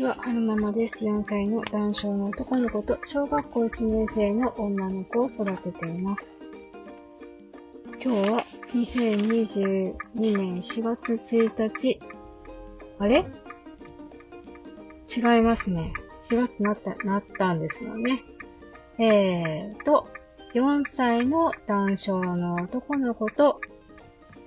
ちは、はるままです。4歳の男性の男の子と小学校1年生の女の子を育てています。今日は2022年4月1日。あれ？違いますね。4月なった、なったんですよね。えーと、4歳の男性の男の子と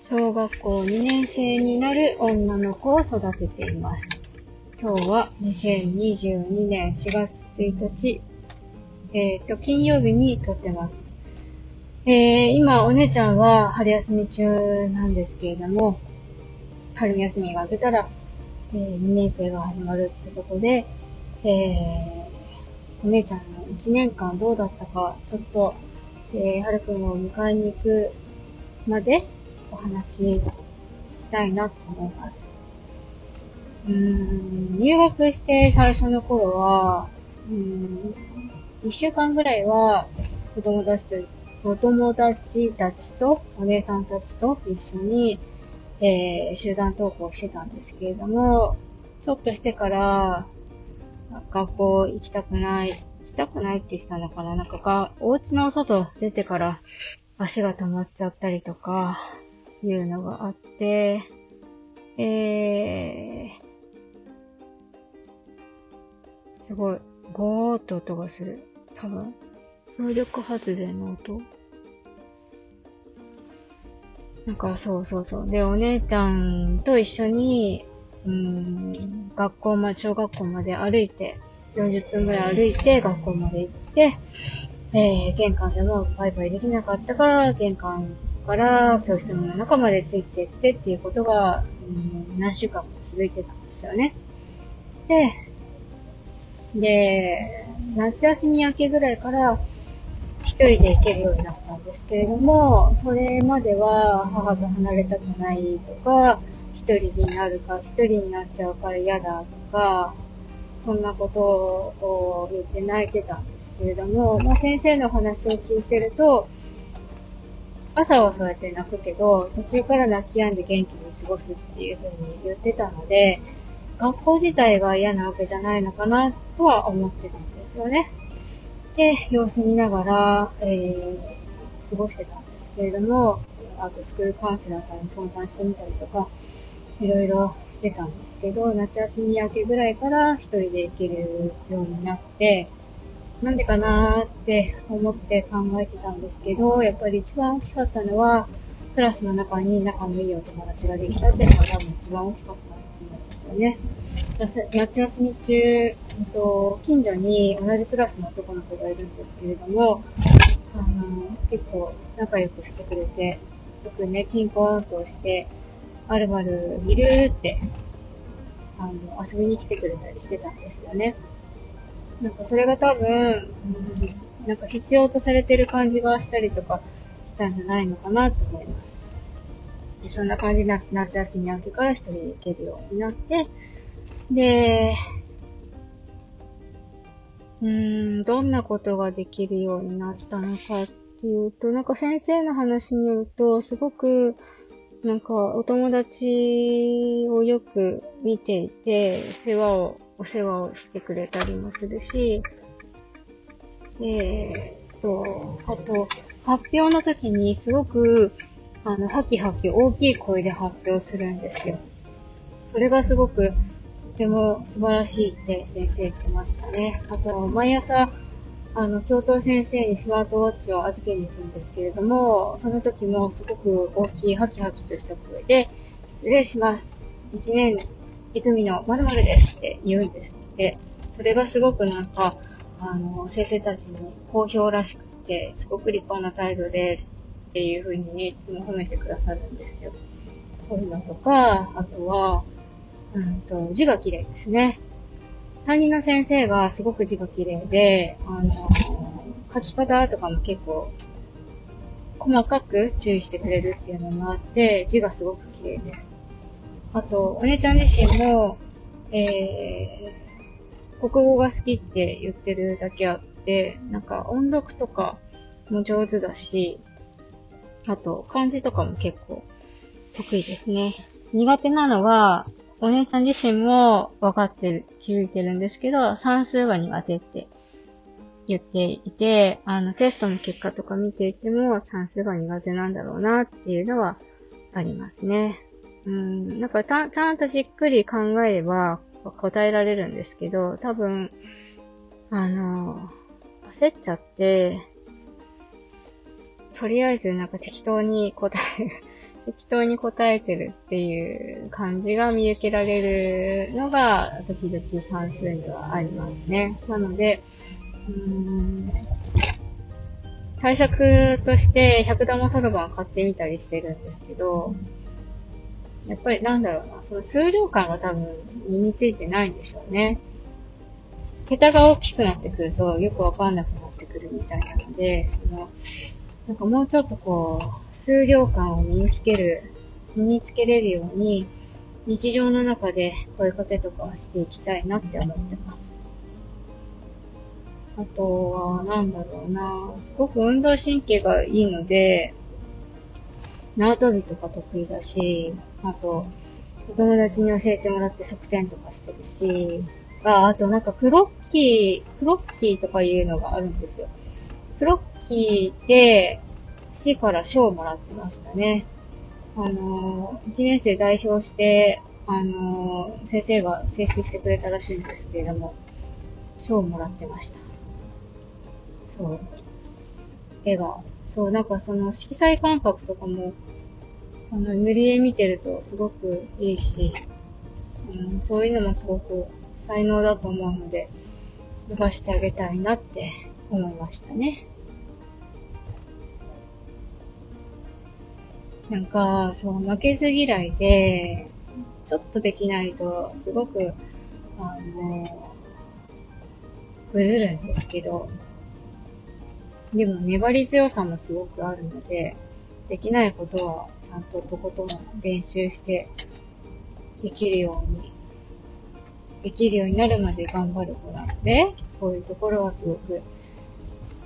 小学校2年生になる女の子を育てています。今日は2022年4月1日、えっ、ー、と、金曜日に撮ってます。えー、今、お姉ちゃんは春休み中なんですけれども、春休みが明けたら、えー、2年生が始まるってことで、えー、お姉ちゃんの1年間どうだったか、ちょっと、えー、はるくんを迎えに行くまでお話ししたいなと思います。うん、入学して最初の頃は、うん、一週間ぐらいは子供たちと、お友達たちと、お姉さんたちと一緒に、えー、集団登校してたんですけれども、ちょっとしてから、学校行きたくない、行きたくないって言ってたのかななんかが、お家の外出てから足が止まっちゃったりとか、いうのがあって、えー、すごい、ゴーっと音がする。多分、風力発電の音なんか、そうそうそう。で、お姉ちゃんと一緒に、うん、学校ま、小学校まで歩いて、40分ぐらい歩いて学校まで行って、えー、玄関でもバイバイできなかったから、玄関から教室の中までついてってっていうことが、うん、何週間も続いてたんですよね。で、で、夏休み明けぐらいから一人で行けるようになったんですけれども、それまでは母と離れたくないとか、一人になるか、一人になっちゃうから嫌だとか、そんなことを言って泣いてたんですけれども、まあ、先生の話を聞いてると、朝はそうやって泣くけど、途中から泣き止んで元気に過ごすっていうふうに言ってたので、学校自体が嫌なわけじゃないのかなとは思ってたんですよね。で、様子見ながら、えー、過ごしてたんですけれども、あとスクールカウンセラーさんに相談してみたりとか、いろいろしてたんですけど、夏休み明けぐらいから一人で行けるようになって、なんでかなーって思って考えてたんですけど、やっぱり一番大きかったのは、クラスの中に仲のいいお友達ができたっていうのが一番大きかったですよね。夏休み中、えっと、近所に同じクラスの男の子がいるんですけれども、あの、結構仲良くしてくれて、よくね、ピンポーンとして、あるまるいる？って、あの、遊びに来てくれたりしてたんですよね。なんかそれが多分、なんか必要とされてる感じがしたりとかたんじゃないのかなと思いました。でそんな感じな、夏休み明けから一人で行けるようになって、で、うーん、どんなことができるようになったのかっていうと、なんか先生の話によると、すごく、なんかお友達をよく見ていて、世話を、お世話をしてくれたりもするし、えー、と、あと、発表の時にすごくあの、ハキハキ大きい声で発表するんですよ。それがすごく、とても素晴らしいって先生言ってましたね。あと、毎朝、あの、教頭先生にスマートウォッチを預けに行くんですけれども、その時もすごく大きいハキハキとした声で、失礼します。一年、いくみの〇〇ですって言うんですって。それがすごくなんか、あの、先生たちに好評らしくて、すごく立派な態度で、っていう風にね、いつも褒めてくださるんですよ。そういうのとか、あとは、うんと、字が綺麗ですね。担任の先生がすごく字が綺麗で、あの、書き方とかも結構、細かく注意してくれるっていうのもあって、字がすごく綺麗です。あと、お姉ちゃん自身も、えー、国語が好きって言ってるだけあって、なんか音読とかも上手だし、あと、漢字とかも結構得意ですね。苦手なのは、お姉ちゃん自身も分かってる、気づいてるんですけど、算数が苦手って言っていて、あの、テストの結果とか見ていても算数が苦手なんだろうなっていうのはありますね。うん、なんかちゃんとじっくり考えれば答えられるんですけど、多分、あの、焦っちゃって、とりあえずなんか適当に答え 適当に答えてるっていう感じが見受けられるのが、時々算数にはありますね。なので、うん対策として100玉そろばん買ってみたりしてるんですけど、やっぱりなんだろうな、その数量感が多分身についてないんでしょうね。桁が大きくなってくるとよくわかんなくなってくるみたいなので、その、なんかもうちょっとこう、数量感を身につける、身につけれるように、日常の中で声かけとかはしていきたいなって思ってます。あとは、なんだろうな、すごく運動神経がいいので、縄跳びとか得意だし、あと、お友達に教えてもらって側転とかしてるし、あ、あとなんかクロッキー、クロッキーとかいうのがあるんですよ。クロッキーで、市から賞をもらってましたね。あの1年生代表して、あの先生が提出してくれたらしいんですけれども、賞をもらってました。そう。絵が。そう、なんかその色彩感覚とかも、あの、塗り絵見てるとすごくいいし、うん、そういうのもすごく才能だと思うので、伸ばしてあげたいなって思いましたね。なんか、そう、負けず嫌いで、ちょっとできないと、すごく、あの、ぐずるんですけど、でも粘り強さもすごくあるので、できないことはちゃんととことん練習してできるように、できるようになるまで頑張る子なので、そういうところはすごく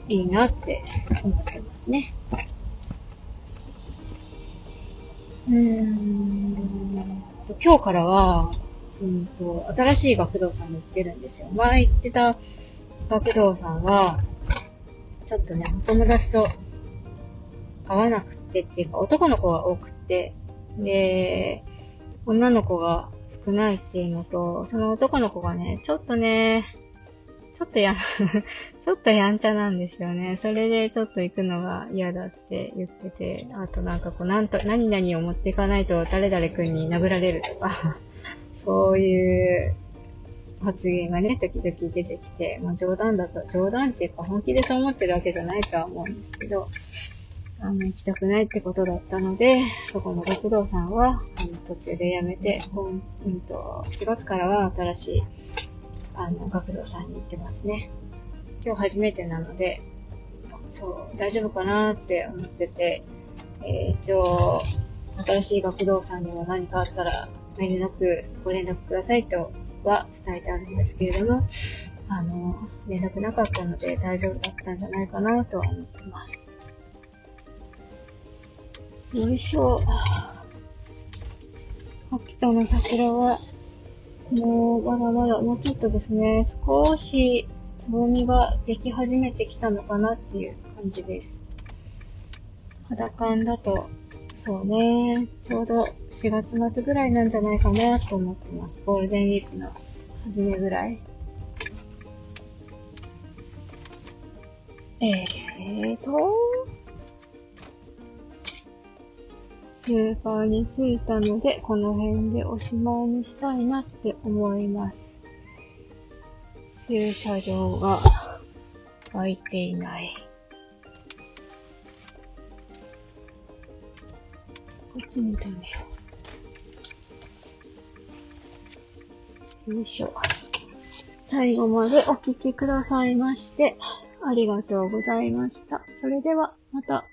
いいなって思ってますね。うーん今日からは、うんと、新しい学童さんに行ってるんですよ。前行ってた学童さんは、ちょっとね、お友達と会わなくてっていうか、男の子が多くて、で、女の子が少ないっていうのと、その男の子がね、ちょっとね、ちょっとや、ちょっとやんちゃなんですよね。それでちょっと行くのが嫌だって言ってて、あとなんかこう、なんと、何々を持っていかないと誰々君に殴られるとか、そういう発言がね、時々出てきて、まあ冗談だと、冗談っていうか本気でそう思ってるわけじゃないとは思うんですけど、あの、行きたくないってことだったので、そこの学童さんは、あの、途中で辞めて、今、うんと、4月からは新しいあの、学童さんに行ってますね。今日初めてなので、そう、大丈夫かなって思ってて、えー、一応、新しい学童さんにも何かあったら、連絡、ご連絡くださいとは伝えてあるんですけれども、あの、連絡なかったので大丈夫だったんじゃないかなとは思ってます。よいしょ。秋田の桜はもう、まだまだ、もうちょっとですね、少し、つぼみができ始めてきたのかなっていう感じです。肌感だと、そうね、ちょうど4月末ぐらいなんじゃないかなと思ってます。ゴールデンウィークの初めぐらい。えーと、スーパーに着いたので、この辺でおしまいにしたいなって思います。駐車場が空いていない。こっちに止めよう。よいしょ。最後までお聴きくださいまして、ありがとうございました。それでは、また。